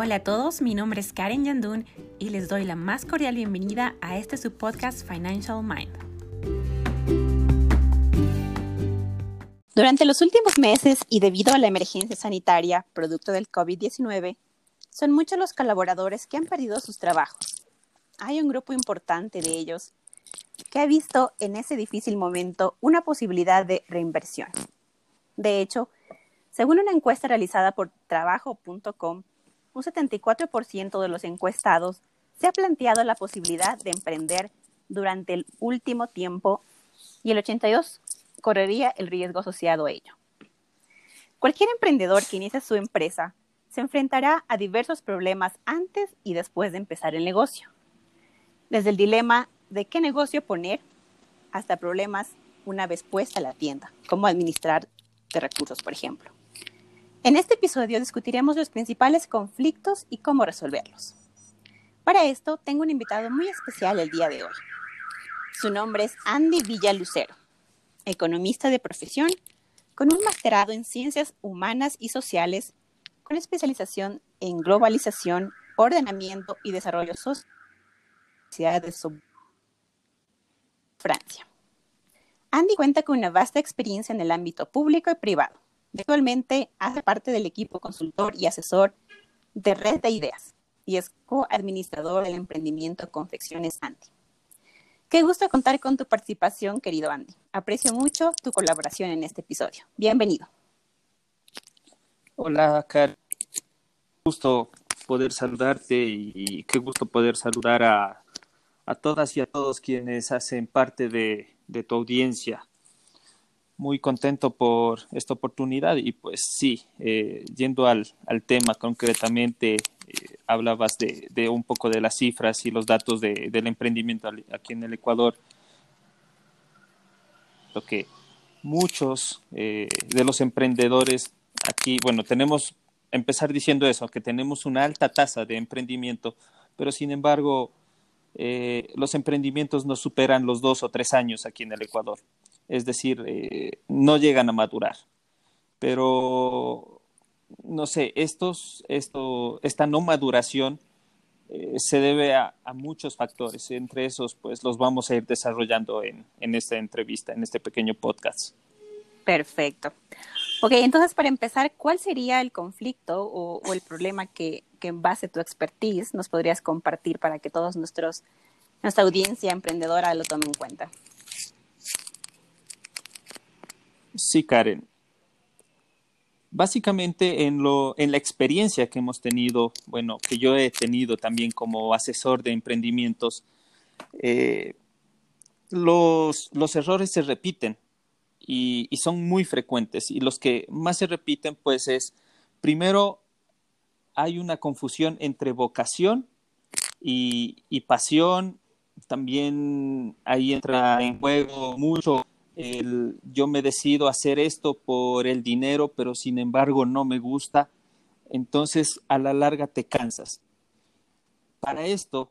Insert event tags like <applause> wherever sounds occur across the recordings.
Hola a todos, mi nombre es Karen Yandun y les doy la más cordial bienvenida a este su podcast Financial Mind. Durante los últimos meses y debido a la emergencia sanitaria producto del COVID-19, son muchos los colaboradores que han perdido sus trabajos. Hay un grupo importante de ellos que ha visto en ese difícil momento una posibilidad de reinversión. De hecho, según una encuesta realizada por trabajo.com, un 74% de los encuestados se ha planteado la posibilidad de emprender durante el último tiempo y el 82% correría el riesgo asociado a ello. Cualquier emprendedor que inicie su empresa se enfrentará a diversos problemas antes y después de empezar el negocio. Desde el dilema de qué negocio poner hasta problemas una vez puesta la tienda, como administrar de recursos, por ejemplo. En este episodio discutiremos los principales conflictos y cómo resolverlos. Para esto tengo un invitado muy especial el día de hoy. Su nombre es Andy Villalucero, economista de profesión, con un masterado en ciencias humanas y sociales, con especialización en globalización, ordenamiento y desarrollo social de Francia. Andy cuenta con una vasta experiencia en el ámbito público y privado Actualmente hace parte del equipo consultor y asesor de Red de Ideas y es coadministrador del emprendimiento Confecciones Andy. Qué gusto contar con tu participación, querido Andy. Aprecio mucho tu colaboración en este episodio. Bienvenido. Hola, Karen. Gusto poder saludarte y qué gusto poder saludar a, todas y a todos quienes hacen parte de tu audiencia muy contento por esta oportunidad y pues sí, eh, yendo al, al, tema concretamente, eh, hablabas de, de, un poco de las cifras y los datos de, del emprendimiento aquí en el Ecuador. Lo que muchos eh, de los emprendedores aquí, bueno, tenemos, empezar diciendo eso, que tenemos una alta tasa de emprendimiento, pero sin embargo, los emprendimientos no superan los dos o tres años aquí en el Ecuador es decir, eh, no llegan a madurar. Pero, no sé, estos, esto, esta no maduración eh, se debe a, muchos factores. Entre esos, pues los vamos a ir desarrollando en, en esta entrevista, en este pequeño podcast. Perfecto. Ok, entonces para empezar, ¿cuál sería el conflicto o, el problema que, que, en base a tu expertise nos podrías compartir para que todos nuestros, nuestra audiencia emprendedora lo tome en cuenta? Sí, Karen. Básicamente en, lo, en la experiencia que hemos tenido, bueno, que yo he tenido también como asesor de emprendimientos, eh, los, los, errores se repiten y, y, son muy frecuentes. Y los que más se repiten, pues es, primero, hay una confusión entre vocación y, y pasión. También ahí entra en juego mucho yo me decido hacer esto por el dinero, pero sin embargo no me gusta, entonces a la larga te cansas. Para esto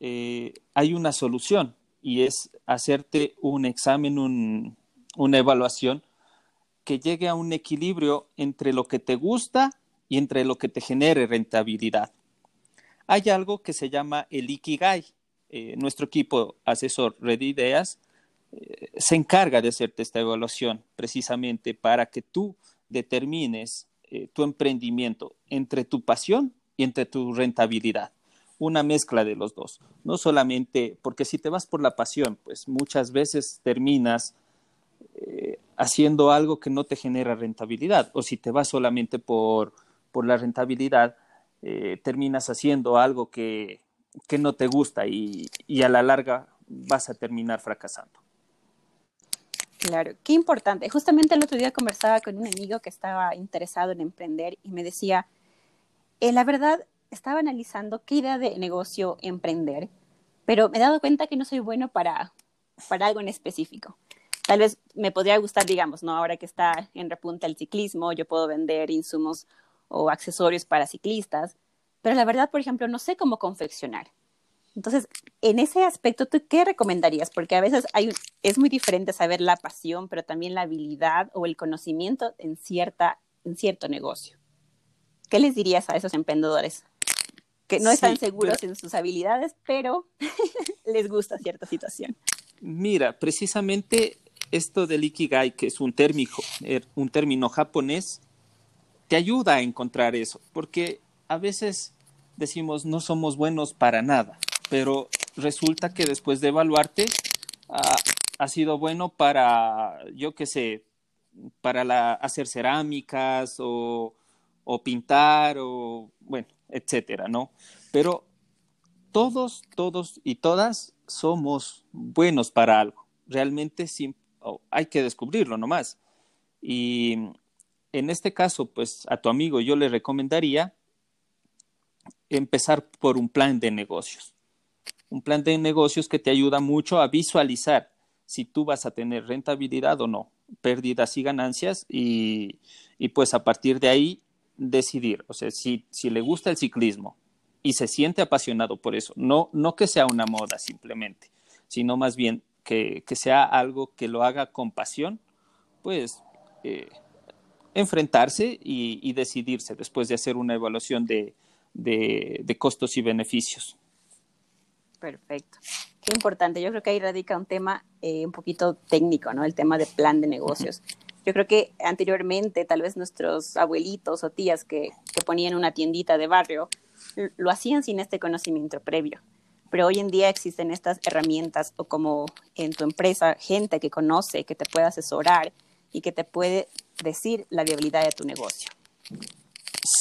eh, hay una solución y es hacerte un examen, una evaluación que llegue a un equilibrio entre lo que te gusta y entre lo que te genere rentabilidad. Hay algo que se llama el Ikigai. Eh, nuestro equipo asesor Red Ideas se encarga de hacerte esta evaluación precisamente para que tú determines eh, tu emprendimiento entre tu pasión y entre tu rentabilidad. Una mezcla de los dos. No solamente, porque si te vas por la pasión, pues muchas veces terminas eh, haciendo algo que no te genera rentabilidad. O si te vas solamente por, por la rentabilidad, eh, terminas haciendo algo que, que no te gusta y, y a la larga vas a terminar fracasando. Claro, qué importante. Justamente el otro día conversaba con un amigo que estaba interesado en emprender y me decía, eh, la verdad, estaba analizando qué idea de negocio emprender, pero me he dado cuenta que no soy bueno para, para algo en específico. Tal vez me podría gustar, digamos, ¿no? Ahora que está en repunta el ciclismo, yo puedo vender insumos o accesorios para ciclistas, pero la verdad, por ejemplo, no sé cómo confeccionar. Entonces, en ese aspecto, ¿tú qué recomendarías? Porque a veces hay, es muy diferente saber la pasión, pero también la habilidad o el conocimiento en, cierta, en cierto negocio. ¿Qué les dirías a esos emprendedores? que no están seguros en sus habilidades, pero <laughs> les gusta cierta situación. Mira, precisamente esto del ikigai, que es un término, er, un término japonés, te ayuda a encontrar eso, porque a veces decimos no somos buenos para nada, pero resulta que después de evaluarte ah, ha sido bueno para, yo qué sé, para hacer cerámicas o, o pintar o, bueno, etcétera, ¿no? Pero todos, todos y todas somos buenos para algo. Realmente hay que descubrirlo nomás. Y en este caso, pues a tu amigo yo le recomendaría empezar por un plan de negocios. Un plan de negocios que te ayuda mucho a visualizar si tú vas a tener rentabilidad o no, pérdidas y ganancias y, y pues a partir de ahí decidir, o sea, si, si le gusta el ciclismo y se siente apasionado por eso, no, no que sea una moda simplemente, sino más bien que, que sea algo que lo haga con pasión, pues eh, enfrentarse y, decidirse después de hacer una evaluación de, de, costos y beneficios. Perfecto. Qué importante. Yo creo que ahí radica un tema eh, un poquito técnico, ¿no? El tema de plan de negocios. Yo creo que anteriormente tal vez nuestros abuelitos o tías que, que ponían una tiendita de barrio lo hacían sin este conocimiento previo. Pero hoy en día existen estas herramientas o como en tu empresa, gente que conoce, que te puede asesorar y que te puede decir la viabilidad de tu negocio.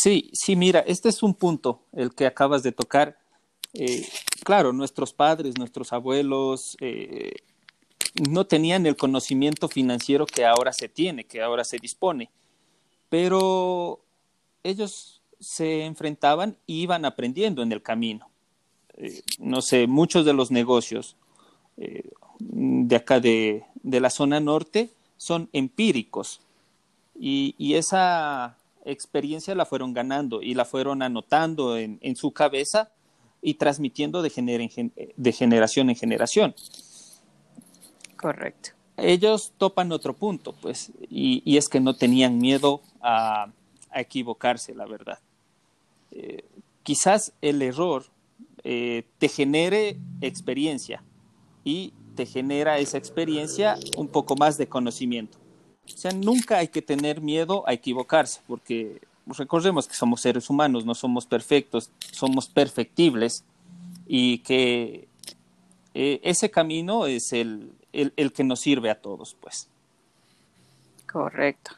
Sí, sí, mira, este es un punto, el que acabas de tocar. Eh, claro, nuestros padres, nuestros abuelos eh, no tenían el conocimiento financiero que ahora se tiene, que ahora se dispone, pero ellos se enfrentaban y iban aprendiendo en el camino. Eh, no sé, muchos de los negocios de acá de, de la zona norte son empíricos y, esa experiencia la fueron ganando y la fueron anotando en, su cabeza y transmitiendo de, generación en generación. Correcto. Ellos topan otro punto, pues, y, es que no tenían miedo a, equivocarse, la verdad. Eh, quizás el error eh, te genere experiencia y te genera esa experiencia un poco más de conocimiento. O sea, nunca hay que tener miedo a equivocarse, porque recordemos que somos seres humanos, no somos perfectos, somos perfectibles y que eh, ese camino es el, el, que nos sirve a todos, pues. Correcto.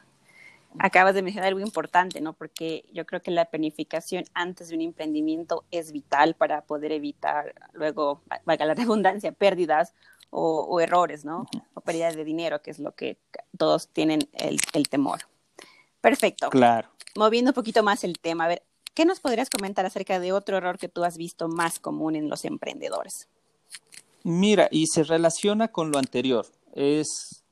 Acabas de mencionar algo importante, ¿no? Porque yo creo que la planificación antes de un emprendimiento es vital para poder evitar luego, valga la redundancia, pérdidas o, errores, ¿no? O pérdida de dinero, que es lo que todos tienen el, temor. Perfecto. Claro. Moviendo un poquito más el tema, a ver, ¿qué nos podrías comentar acerca de otro error que tú has visto más común en los emprendedores? Mira, y se relaciona con lo anterior. Es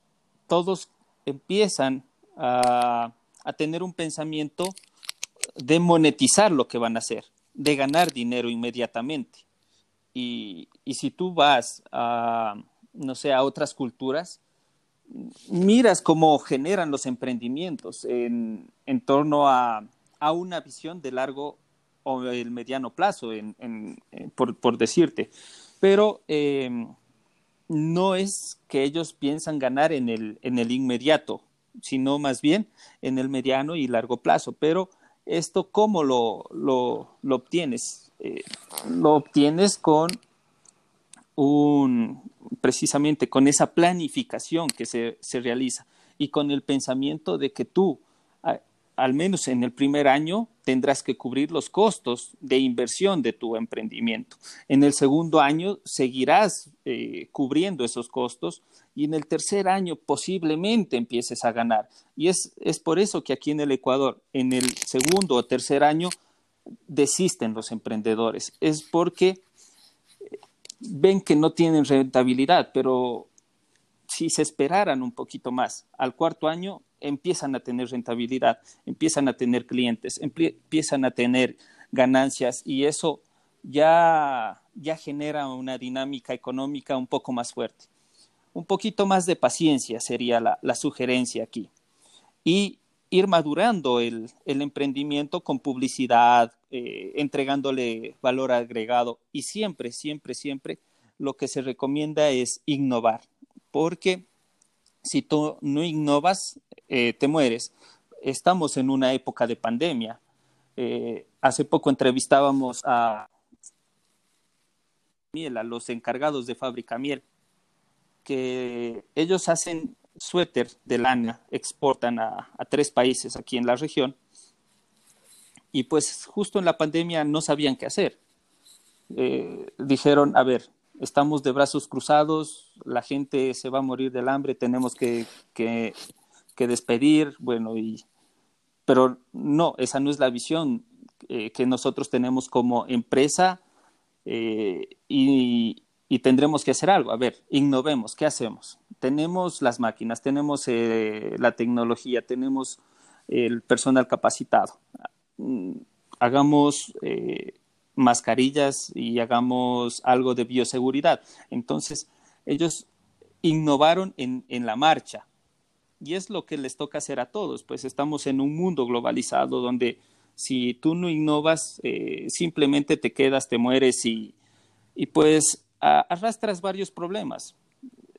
todos empiezan a, a, tener un pensamiento de monetizar lo que van a hacer, de ganar dinero inmediatamente. Y, y si tú vas a, no sé, a otras culturas, miras cómo generan los emprendimientos en, en torno a, a, una visión de largo o el mediano plazo, en, en, por, por, decirte. Pero em, no es que ellos piensan ganar en el, en el inmediato, sino más bien en el mediano y largo plazo. Pero esto, ¿cómo lo, lo, lo obtienes? Eh, lo obtienes con un, precisamente con esa planificación que se, se realiza y con el pensamiento de que tú, al menos en el primer año, tendrás que cubrir los costos de inversión de tu emprendimiento. En el segundo año seguirás eh, cubriendo esos costos y en el tercer año posiblemente empieces a ganar. Y es, es por eso que aquí en el Ecuador, en el segundo o tercer año, desisten los emprendedores. Es porque ven que no tienen rentabilidad, pero si se esperaran un poquito más, al cuarto año empiezan a tener rentabilidad, empiezan a tener clientes, empiezan a tener ganancias y eso ya, ya genera una dinámica económica un poco más fuerte. Un poquito más de paciencia sería la, la sugerencia aquí. Y ir madurando el, emprendimiento con publicidad, eh, entregándole valor agregado y siempre, siempre, siempre lo que se recomienda es innovar, porque si tú no innovas, eh, te mueres. Estamos en una época de pandemia. Eh, hace poco entrevistábamos a miel, a los encargados de fábrica miel, que ellos hacen suéter de lana exportan a, tres países aquí en la región y pues justo en la pandemia no sabían qué hacer. Eh, dijeron, a ver, estamos de brazos cruzados, la gente se va a morir del hambre, tenemos que, que, despedir, bueno, y, pero no, esa no es la visión eh, que nosotros tenemos como empresa eh, y, y tendremos que hacer algo. A ver, innovemos, ¿qué hacemos? Tenemos las máquinas, tenemos eh, la tecnología, tenemos el personal capacitado. Mm, hagamos eh, mascarillas y hagamos algo de bioseguridad. Entonces, ellos innovaron en, la marcha. Y es lo que les toca hacer a todos, pues estamos en un mundo globalizado donde si tú no innovas, eh, simplemente te quedas, te mueres y, y pues arrastras varios problemas.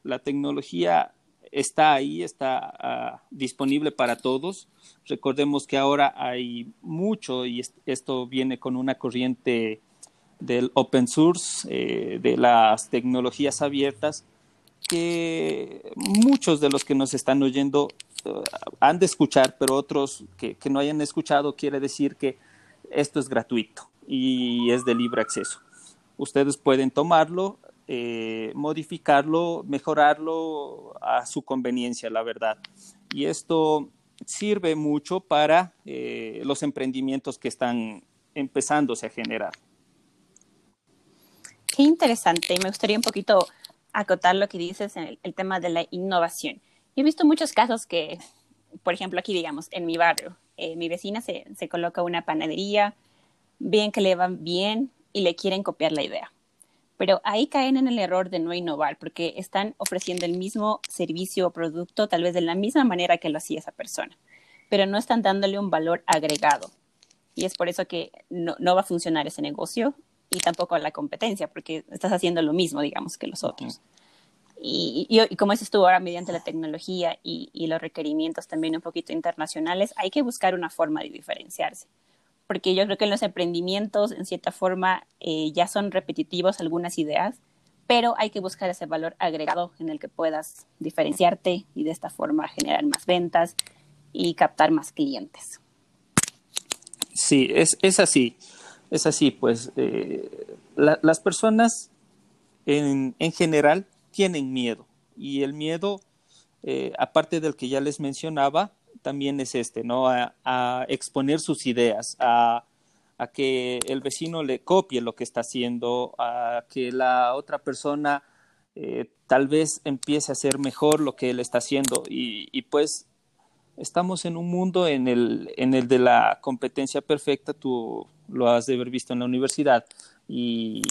La tecnología está ahí, está ah, disponible para todos. Recordemos que ahora hay mucho y esto viene con una corriente del open source, eh, de las tecnologías abiertas, que muchos de los que nos están oyendo uh, han de escuchar, pero otros que no hayan escuchado quiere decir que esto es gratuito y es de libre acceso ustedes pueden tomarlo, eh, modificarlo, mejorarlo a su conveniencia, la verdad. Y esto sirve mucho para eh, los emprendimientos que están empezándose a generar. Qué interesante. Me gustaría un poquito acotar lo que dices en el, tema de la innovación. he visto muchos casos que, por ejemplo, aquí digamos, en mi barrio, eh, mi vecina se, se coloca una panadería, bien que le va bien, y le quieren copiar la idea. Pero ahí caen en el error de no innovar porque están ofreciendo el mismo servicio o producto tal vez de la misma manera que lo hacía esa persona, pero no están dándole un valor agregado. Y es por eso que no, va a funcionar ese negocio y tampoco la competencia, porque estás haciendo lo mismo, digamos, que los otros. Y, como dices tú, ahora mediante la tecnología y, y, los requerimientos también un poquito internacionales, hay que buscar una forma de diferenciarse porque yo creo que en los emprendimientos, en cierta forma, eh, ya son repetitivos algunas ideas, pero hay que buscar ese valor agregado en el que puedas diferenciarte y de esta forma generar más ventas y captar más clientes. Sí, es, es así, es así, pues eh, las personas en, en, general tienen miedo y el miedo, eh, aparte del que ya les mencionaba, también es este, ¿no? A, exponer sus ideas, a, que el vecino le copie lo que está haciendo, a que la otra persona eh, tal vez empiece a hacer mejor lo que él está haciendo. Y, pues estamos en un mundo en el, en el de la competencia perfecta, tú lo has de haber visto en la universidad, y,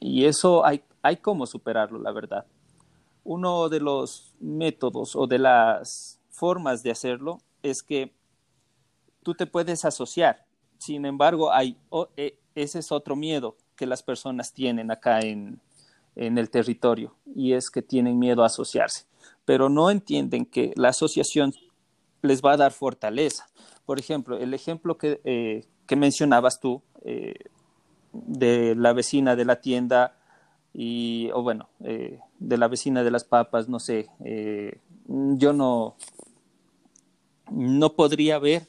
y eso hay, hay cómo superarlo, la verdad. Uno de los métodos o de las formas de hacerlo es que tú te puedes asociar. Sin embargo, hay, e, ese es otro miedo que las personas tienen acá en, en el territorio y es que tienen miedo a asociarse, pero no entienden que la asociación les va a dar fortaleza. Por ejemplo, el ejemplo que, eh, que mencionabas tú eh, de la vecina de la tienda y, o bueno, eh, de la vecina de las papas, no sé, yo no, no podría haber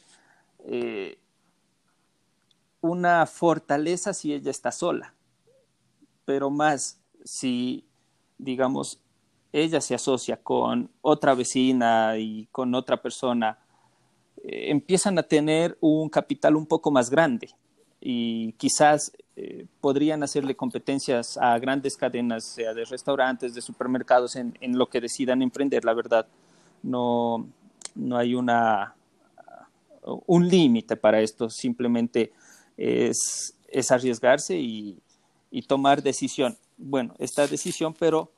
eh, una fortaleza si ella está sola, pero más si, digamos, ella se asocia con otra vecina y con otra persona, eh, empiezan a tener un capital un poco más grande y quizás eh, podrían hacerle competencias a grandes cadenas, sea de restaurantes, de supermercados, en, en lo que decidan emprender, la verdad. No, no hay una, un límite para esto, simplemente es, es arriesgarse y, tomar decisión. Bueno, esta decisión, pero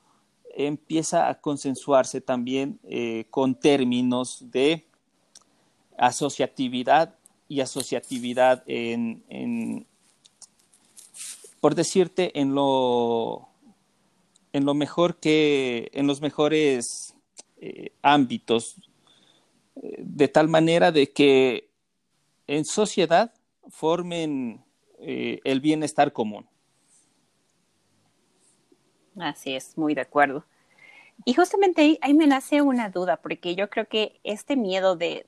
empieza a consensuarse también eh, con términos de asociatividad y asociatividad en, por decirte, en lo, en lo mejor que, en los mejores eh, ámbitos, de tal manera de que en sociedad formen eh, el bienestar común. Así es, muy de acuerdo. Y justamente ahí, me nace una duda, porque yo creo que este miedo de,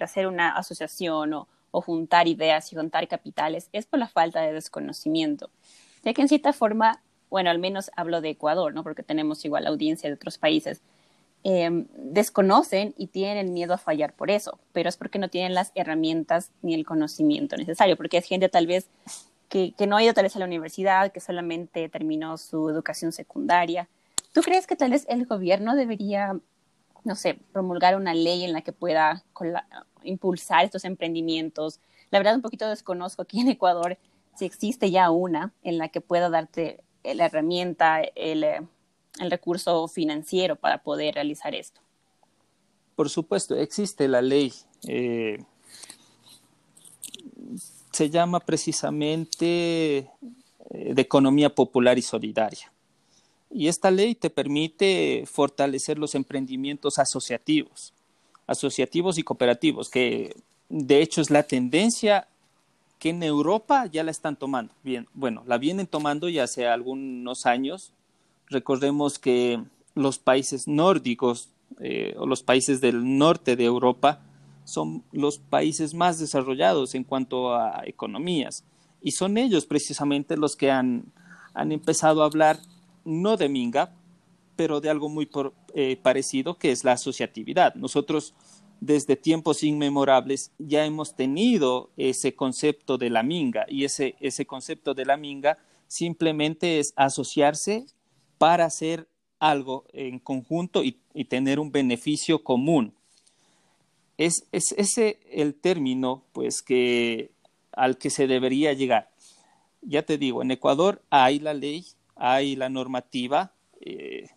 hacer una asociación o, juntar ideas y juntar capitales es por la falta de desconocimiento, ya que en cierta forma, bueno, al menos hablo de Ecuador, ¿no? Porque tenemos igual audiencia de otros países, em, desconocen y tienen miedo a fallar por eso, pero es porque no tienen las herramientas ni el conocimiento necesario, porque es gente tal vez que, que no ha ido tal vez a la universidad, que solamente terminó su educación secundaria ¿Tú crees que tal vez el gobierno debería, no sé, promulgar una ley en la que pueda impulsar estos emprendimientos? La verdad, un poquito desconozco aquí en Ecuador si existe ya una en la que pueda darte la herramienta, el, eh, recurso financiero para poder realizar esto. Por supuesto, existe la ley. Eh, se llama precisamente eh, de economía popular y solidaria. Y esta ley te permite fortalecer los emprendimientos asociativos, asociativos y cooperativos, que de hecho es la tendencia que en Europa ya la están tomando. Bien, bueno, la vienen tomando ya hace algunos años. Recordemos que los países nórdicos eh, o los países del norte de Europa son los países más desarrollados en cuanto a economías y son ellos precisamente los que han, han empezado a hablar no de Minga, pero de algo muy eh, parecido que es la asociatividad. Nosotros desde tiempos inmemorables ya hemos tenido ese concepto de la minga y ese, ese concepto de la minga simplemente es asociarse para hacer algo en conjunto y, tener un beneficio común. Es, es, ese el término pues que al que se debería llegar. Ya te digo, en Ecuador hay la ley hay la normativa, eh,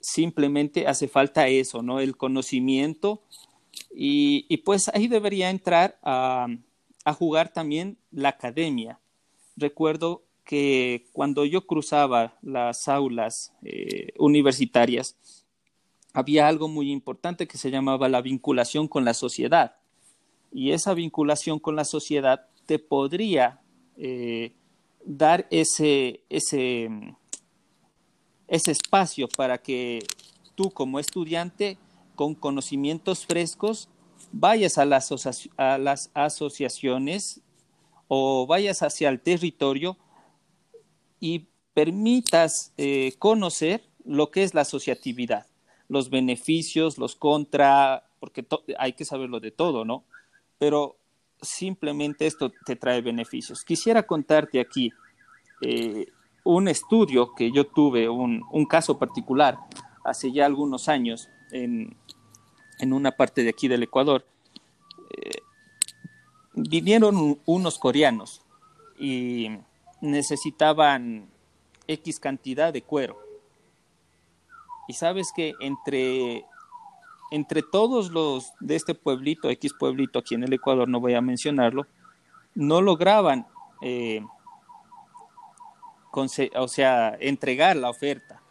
simplemente hace falta eso, ¿no? El conocimiento y, pues ahí debería entrar a, jugar también la academia. Recuerdo que cuando yo cruzaba las aulas eh, universitarias, había algo muy importante que se llamaba la vinculación con la sociedad. Y esa vinculación con la sociedad te podría eh, dar ese, ese, ese espacio para que tú como estudiante con conocimientos frescos vayas a las, a las asociaciones o vayas hacia el territorio y permitas eh, conocer lo que es la asociatividad, los beneficios, los contra, porque hay que saberlo de todo, ¿no? Pero simplemente esto te trae beneficios. Quisiera contarte aquí eh, un estudio que yo tuve, un, caso particular, hace ya algunos años en, una parte de aquí del Ecuador. Eh, vinieron unos coreanos y necesitaban X cantidad de cuero. Y sabes que entre entre todos los de este pueblito, X pueblito aquí en el Ecuador, no voy a mencionarlo, no lograban, eh, o sea, entregar la oferta.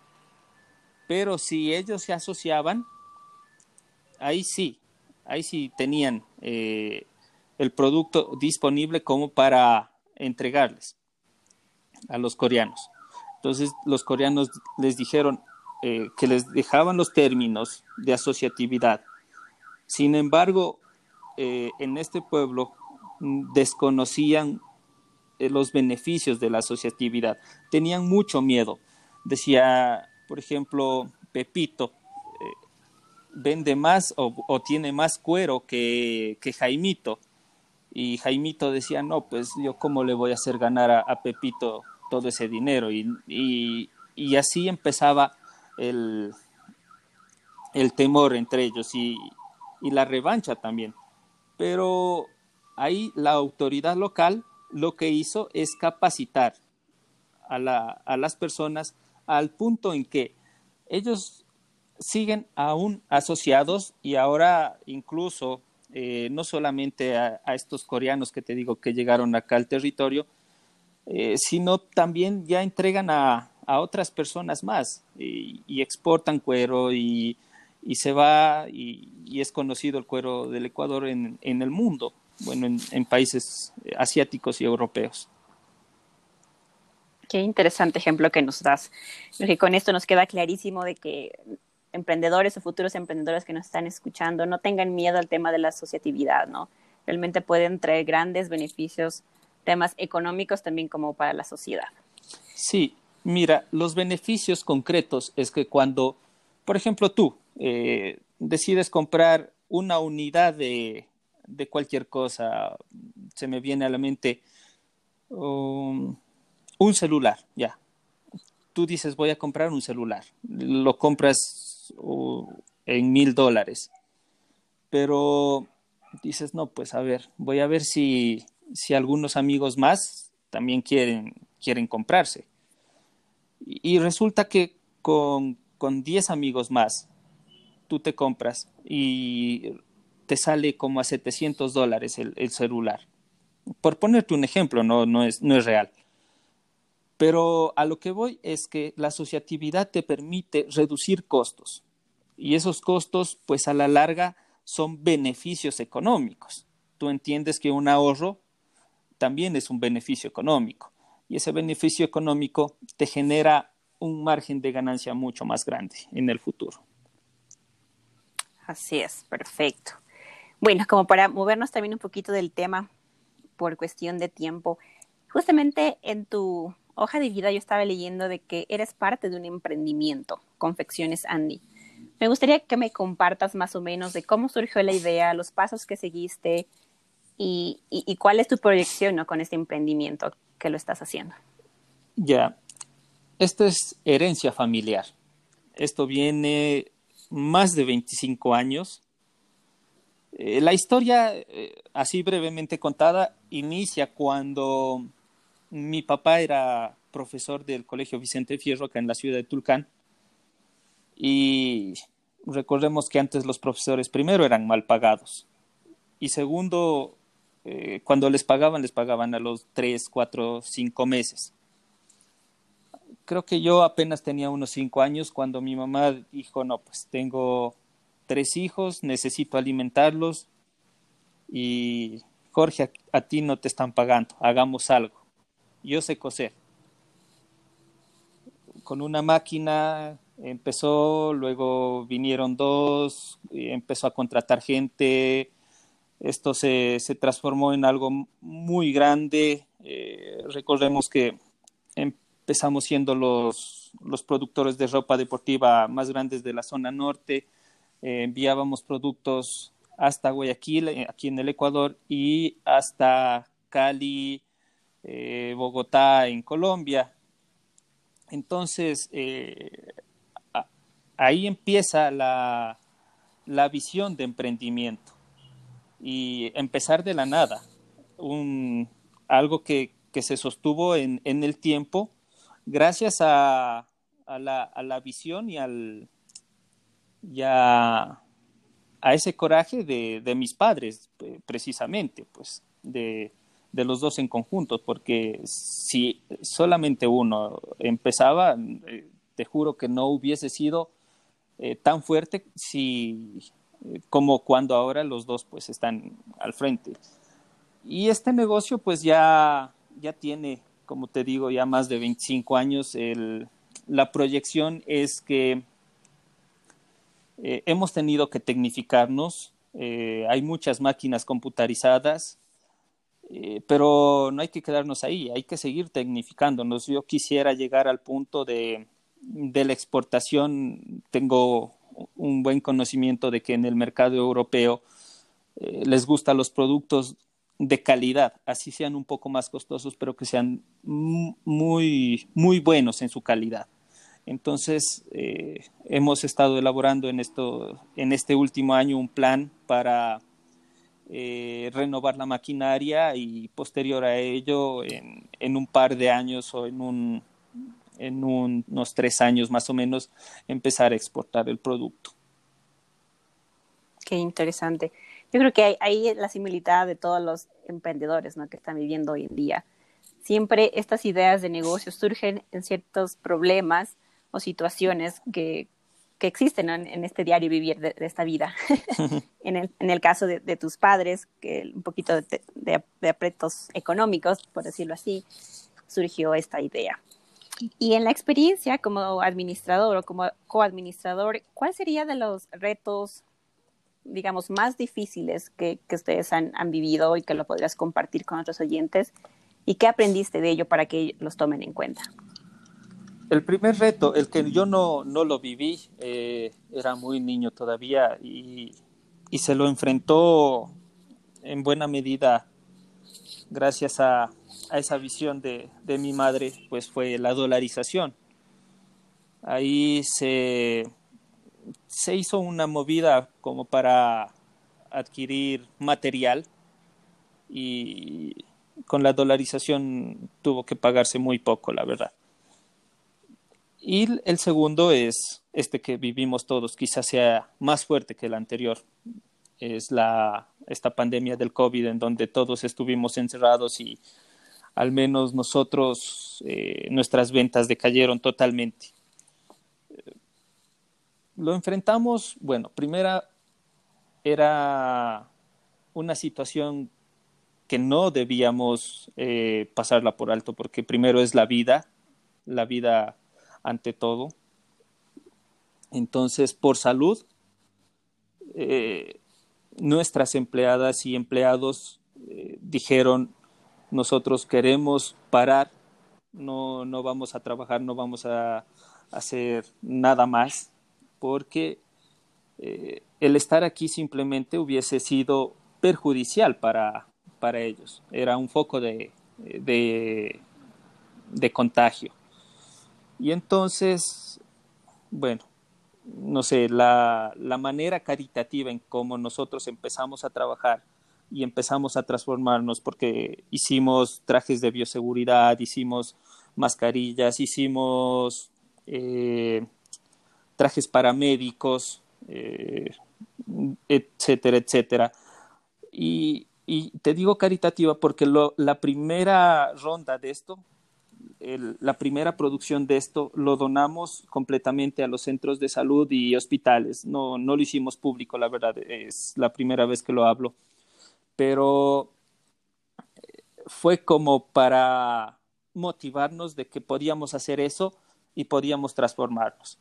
Pero si ellos se asociaban, ahí sí, ahí sí tenían eh, el producto disponible como para entregarles a los coreanos. Entonces los coreanos les dijeron, eh, que les dejaban los términos de asociatividad. Sin embargo, eh, en este pueblo mm, desconocían eh, los beneficios de la asociatividad, tenían mucho miedo. Decía, por ejemplo, Pepito, vende más o, tiene más cuero que, Jaimito. Y Jaimito decía, no, pues yo cómo le voy a hacer ganar a, Pepito todo ese dinero. y, así empezaba el, temor entre ellos y, la revancha también. Pero ahí la autoridad local lo que hizo es capacitar a, a las personas al punto en que ellos siguen aún asociados y ahora incluso eh, no solamente a, estos coreanos que te digo que llegaron acá al territorio, eh, sino también ya entregan a, otras personas más y, exportan cuero y, se va y, es conocido el cuero del Ecuador en, el mundo, bueno, en, países asiáticos y europeos. Qué interesante ejemplo que nos das. Porque con esto nos queda clarísimo de que emprendedores o futuros emprendedores que nos están escuchando no tengan miedo al tema de la asociatividad, ¿no? Realmente pueden traer grandes beneficios, temas económicos también como para la sociedad. Sí, mira, los beneficios concretos es que cuando, por ejemplo, tú eh, decides comprar una unidad de, de, cualquier cosa, se me viene a la mente um, un celular, ya. Tú dices, voy a comprar un celular. Lo compras en mil dólares. Pero dices, no, pues a ver, voy a ver si, si algunos amigos más también quieren, quieren comprarse. Y, resulta que con, con 10 amigos más, tú te compras y te sale como a 700 dólares el, el, celular. Por ponerte un ejemplo, no, no, es, no es real. Pero a lo que voy es que la asociatividad te permite reducir costos y esos costos, pues a la larga, son beneficios económicos. Tú entiendes que un ahorro también es un beneficio económico y ese beneficio económico te genera un margen de ganancia mucho más grande en el futuro. Así es, perfecto. Bueno, como para movernos también un poquito del tema por cuestión de tiempo, justamente en tu hoja de vida yo estaba leyendo de que eres parte de un emprendimiento, Confecciones Andy. Me gustaría que me compartas más o menos de cómo surgió la idea, los pasos que seguiste y, cuál es tu proyección con este emprendimiento que lo estás haciendo. Ya, esto es herencia familiar. Esto viene más de 25 años. Eh, la historia, eh, así brevemente contada, inicia cuando mi papá era profesor del Colegio Vicente Fierro acá en la ciudad de Tulcán. Y recordemos que antes los profesores primero eran mal pagados y segundo, eh, cuando les pagaban, les pagaban a los tres, cuatro, cinco meses. Creo que yo apenas tenía unos cinco años cuando mi mamá dijo, no, pues tengo tres hijos, necesito alimentarlos y Jorge, a ti no te están pagando, hagamos algo yo sé coser. Con una máquina empezó, luego vinieron dos, empezó a contratar gente, esto se, transformó en algo muy grande. Eh, recordemos que empezamos siendo los, los, productores de ropa deportiva más grandes de la zona norte, eh, enviábamos productos hasta Guayaquil, eh, aquí en el Ecuador, y hasta Cali, eh, Bogotá en Colombia. Entonces, ahí empieza la, la, visión de emprendimiento y empezar de la nada, un, algo que, que se sostuvo en, en, el tiempo gracias a, a, la, a la, visión y, al, y a, ese coraje de, de mis padres, precisamente, pues, de, de los dos en conjunto, porque si solamente uno empezaba, eh, te juro que no hubiese sido eh, tan fuerte si, como cuando ahora los dos pues están al frente. Y este negocio pues ya, ya tiene, como te digo, ya más de 25 años. El, la proyección es que hemos tenido que tecnificarnos, hay muchas máquinas computarizadas, eh, pero no hay que quedarnos ahí, hay que seguir tecnificándonos. Yo quisiera llegar al punto de, de la exportación. Tengo un buen conocimiento de que en el mercado europeo eh, les gustan los productos de calidad, así sean un poco más costosos, pero que sean muy, muy buenos en su calidad. Entonces, eh, hemos estado elaborando en, esto, en este último año un plan para eh, renovar la maquinaria y posterior a ello, en, en un par de años o en, un, en unos tres años más o menos, empezar a exportar el producto. Qué interesante. Yo creo que hay, hay la similitud de todos los emprendedores ¿no? que están viviendo hoy en día. Siempre estas ideas de negocio surgen en ciertos problemas o situaciones que, que existen en este diario vivir de, esta vida. <laughs> <laughs> en, el, en, el, caso de, tus padres, que un poquito de, de, apretos económicos, por decirlo así, surgió esta idea. Y en la experiencia como administrador o como coadministrador, ¿cuál sería de los retos, digamos, más difíciles que, que ustedes han, han, vivido y que lo podrías compartir con otros oyentes? ¿Y qué aprendiste de ello para que los tomen en cuenta? El primer reto, el que yo no, no lo viví, eh, era muy niño todavía y, y, se lo enfrentó en buena medida gracias a, a esa visión de, de, mi madre, pues fue la dolarización. Ahí se, se hizo una movida como para adquirir material y con la dolarización tuvo que pagarse muy poco, la verdad. Y el segundo es este que vivimos todos, quizás sea más fuerte que el anterior. Es la, esta pandemia del COVID en donde todos estuvimos encerrados y al menos nosotros, eh, nuestras ventas decayeron totalmente. Lo enfrentamos, bueno, primera era una situación que no debíamos eh, pasarla por alto porque primero es la vida, la vida ante todo. Entonces, por salud, eh, nuestras empleadas y empleados eh, dijeron, nosotros queremos parar, no, no vamos a trabajar, no vamos a hacer nada más, porque eh, el estar aquí simplemente hubiese sido perjudicial para, para ellos. Era un foco de, de, de contagio. Y entonces, bueno, no sé, la, la, manera caritativa en cómo nosotros empezamos a trabajar y empezamos a transformarnos porque hicimos trajes de bioseguridad, hicimos mascarillas, hicimos eh, trajes para médicos, eh, etcétera, etcétera. Y, te digo caritativa porque la primera ronda de esto la primera producción de esto lo donamos completamente a los centros de salud y hospitales. No lo hicimos público, la verdad, es la primera vez que lo hablo. Pero eh, fue como para motivarnos de que podíamos hacer eso y podíamos transformarnos.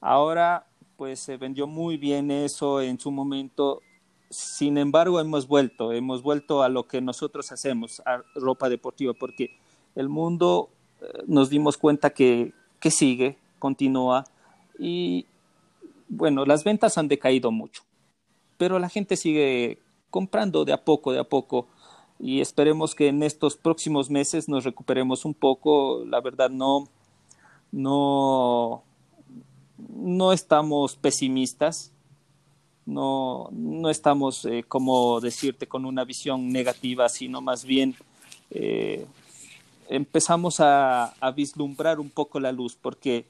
Ahora, pues se vendió muy bien eso en su momento. Sin embargo, hemos vuelto, hemos vuelto a lo que nosotros hacemos, a ropa deportiva, porque el mundo nos dimos cuenta que, que sigue, continúa y bueno, las ventas han decaído mucho, pero la gente sigue comprando de a poco, de a poco y esperemos que en estos próximos meses nos recuperemos un poco. La verdad no, no, no estamos pesimistas, no, no estamos, eh, como decirte, con una visión negativa, sino más bien eh, empezamos a, vislumbrar un poco la luz porque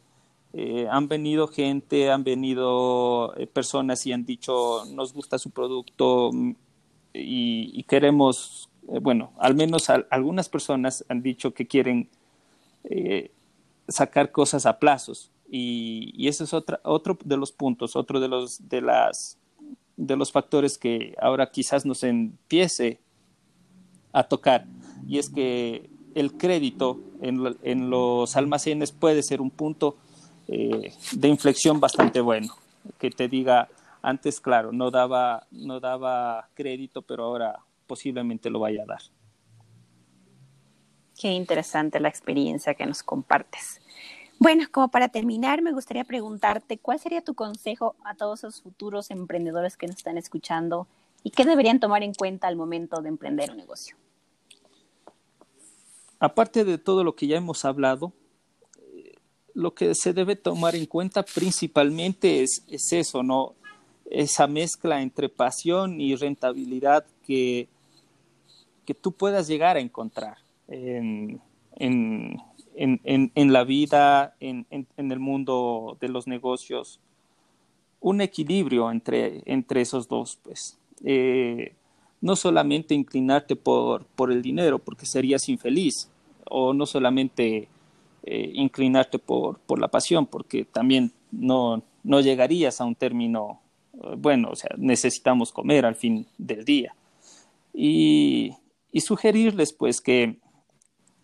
eh, han venido gente, han venido personas y han dicho nos gusta su producto y, queremos, eh, bueno, al menos algunas personas han dicho que quieren sacar cosas a plazos. Y, y ese es otra, otro de los puntos, otro de los, de, las, de los factores que ahora quizás nos empiece a tocar. Y es que el crédito en, los almacenes puede ser un punto eh, de inflexión bastante bueno, que te diga, antes, claro, no daba, no daba crédito, pero ahora posiblemente lo vaya a dar. Qué interesante la experiencia que nos compartes. Bueno, como para terminar, me gustaría preguntarte, ¿cuál sería tu consejo a todos esos futuros emprendedores que nos están escuchando y qué deberían tomar en cuenta al momento de emprender un negocio? aparte de todo lo que ya hemos hablado, lo que se debe tomar en cuenta principalmente es, eso, ¿no? Esa mezcla entre pasión y rentabilidad que, que tú puedas llegar a encontrar en, en, en, en la vida, en, el mundo de los negocios. Un equilibrio entre, entre esos dos, pues. eh, no solamente inclinarte por, por, el dinero, porque serías infeliz, o no solamente eh, inclinarte por, por, la pasión, porque también no, no llegarías a un término, bueno, o sea, necesitamos comer al fin del día. Y, sugerirles pues que,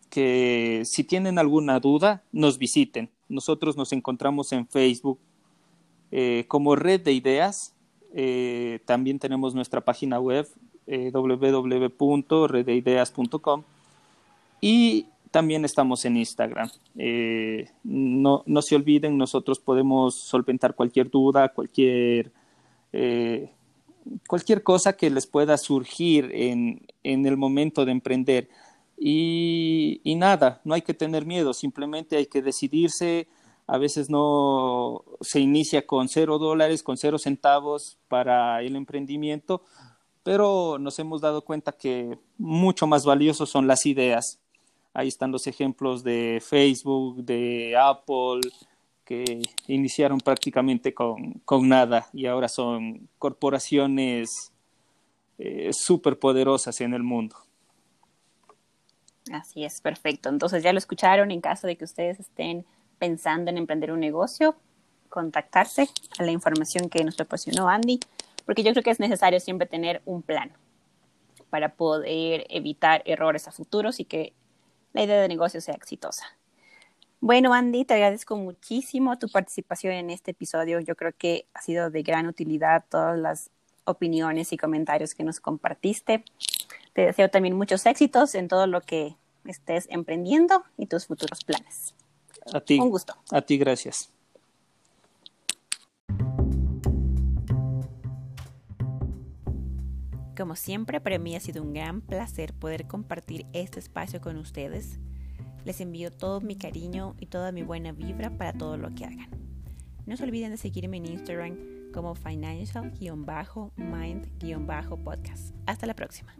que si tienen alguna duda, nos visiten. Nosotros nos encontramos en Facebook eh, como red de ideas. Eh, también tenemos nuestra página web eh, y también estamos en Instagram. Eh, no, no, se olviden, nosotros podemos solventar cualquier duda, cualquier, cualquier cosa que les pueda surgir en, en el momento de emprender. Y, y, nada, no hay que tener miedo, simplemente hay que decidirse a veces no se inicia con cero dólares, con cero centavos para el emprendimiento, pero nos hemos dado cuenta que mucho más valiosos son las ideas. Ahí están los ejemplos de Facebook, de Apple, que iniciaron prácticamente con, con nada y ahora son corporaciones eh, súper poderosas en el mundo. Así es, perfecto. Entonces ya lo escucharon en caso de que ustedes estén pensando en emprender un negocio, contactarse a la información que nos proporcionó Andy, porque yo creo que es necesario siempre tener un plan para poder evitar errores a futuros y que la idea de negocio sea exitosa. Bueno, Andy, te agradezco muchísimo tu participación en este episodio. Yo creo que ha sido de gran utilidad todas las opiniones y comentarios que nos compartiste. Te deseo también muchos éxitos en todo lo que estés emprendiendo y tus futuros planes. A ti. Un gusto. A ti, gracias. Como siempre, para mí ha sido un gran placer poder compartir este espacio con ustedes. Les envío todo mi cariño y toda mi buena vibra para todo lo que hagan. No se olviden de seguirme en Instagram como financial-mind-podcast. Hasta la próxima.